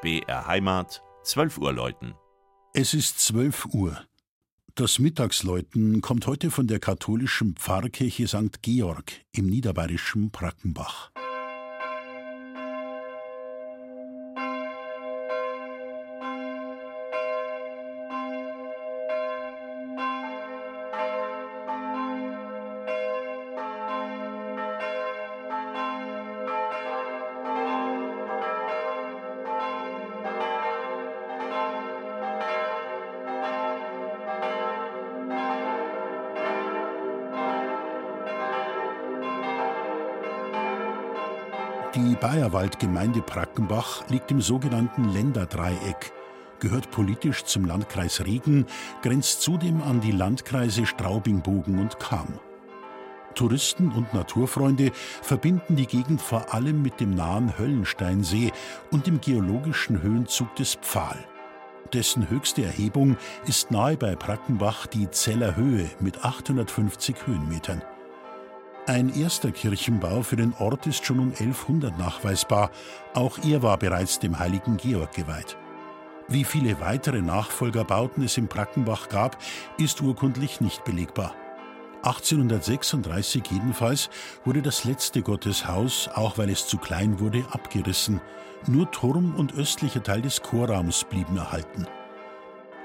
BR Heimat, 12 Uhr läuten. Es ist 12 Uhr. Das Mittagsläuten kommt heute von der katholischen Pfarrkirche St. Georg im niederbayerischen Brackenbach. Die Bayerwaldgemeinde Brackenbach liegt im sogenannten Länderdreieck, gehört politisch zum Landkreis Regen, grenzt zudem an die Landkreise Straubing-Bogen und Cham. Touristen und Naturfreunde verbinden die Gegend vor allem mit dem nahen Höllensteinsee und dem geologischen Höhenzug des Pfahl. Dessen höchste Erhebung ist nahe bei Brackenbach die Zeller Höhe mit 850 Höhenmetern. Ein erster Kirchenbau für den Ort ist schon um 1100 nachweisbar. Auch er war bereits dem heiligen Georg geweiht. Wie viele weitere Nachfolgerbauten es im Brackenbach gab, ist urkundlich nicht belegbar. 1836 jedenfalls wurde das letzte Gotteshaus, auch weil es zu klein wurde, abgerissen. Nur Turm und östlicher Teil des Chorraums blieben erhalten.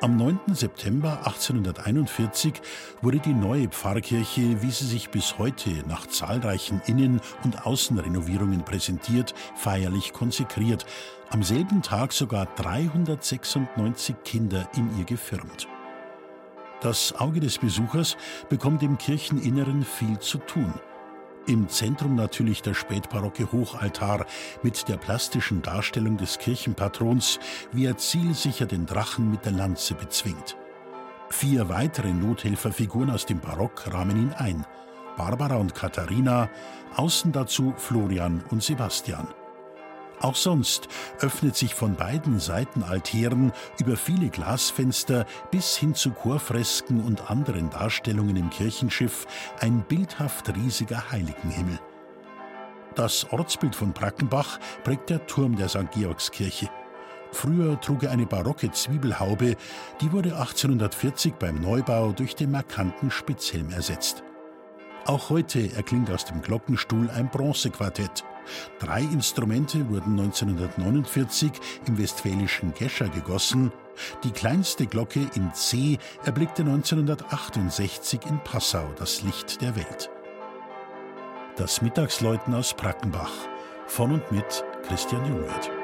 Am 9. September 1841 wurde die neue Pfarrkirche, wie sie sich bis heute nach zahlreichen Innen- und Außenrenovierungen präsentiert, feierlich konsekriert. Am selben Tag sogar 396 Kinder in ihr gefirmt. Das Auge des Besuchers bekommt im Kircheninneren viel zu tun. Im Zentrum natürlich der spätbarocke Hochaltar mit der plastischen Darstellung des Kirchenpatrons, wie er zielsicher den Drachen mit der Lanze bezwingt. Vier weitere Nothelferfiguren aus dem Barock rahmen ihn ein. Barbara und Katharina, außen dazu Florian und Sebastian. Auch sonst öffnet sich von beiden Seitenaltären über viele Glasfenster bis hin zu Chorfresken und anderen Darstellungen im Kirchenschiff ein bildhaft riesiger Heiligenhimmel. Das Ortsbild von Brackenbach prägt der Turm der St. Georgskirche. Früher trug er eine barocke Zwiebelhaube, die wurde 1840 beim Neubau durch den markanten Spitzhelm ersetzt. Auch heute erklingt aus dem Glockenstuhl ein Bronzequartett. Drei Instrumente wurden 1949 im westfälischen Gescher gegossen. Die kleinste Glocke in C erblickte 1968 in Passau das Licht der Welt. Das Mittagsläuten aus Brackenbach von und mit Christian Jungwirth.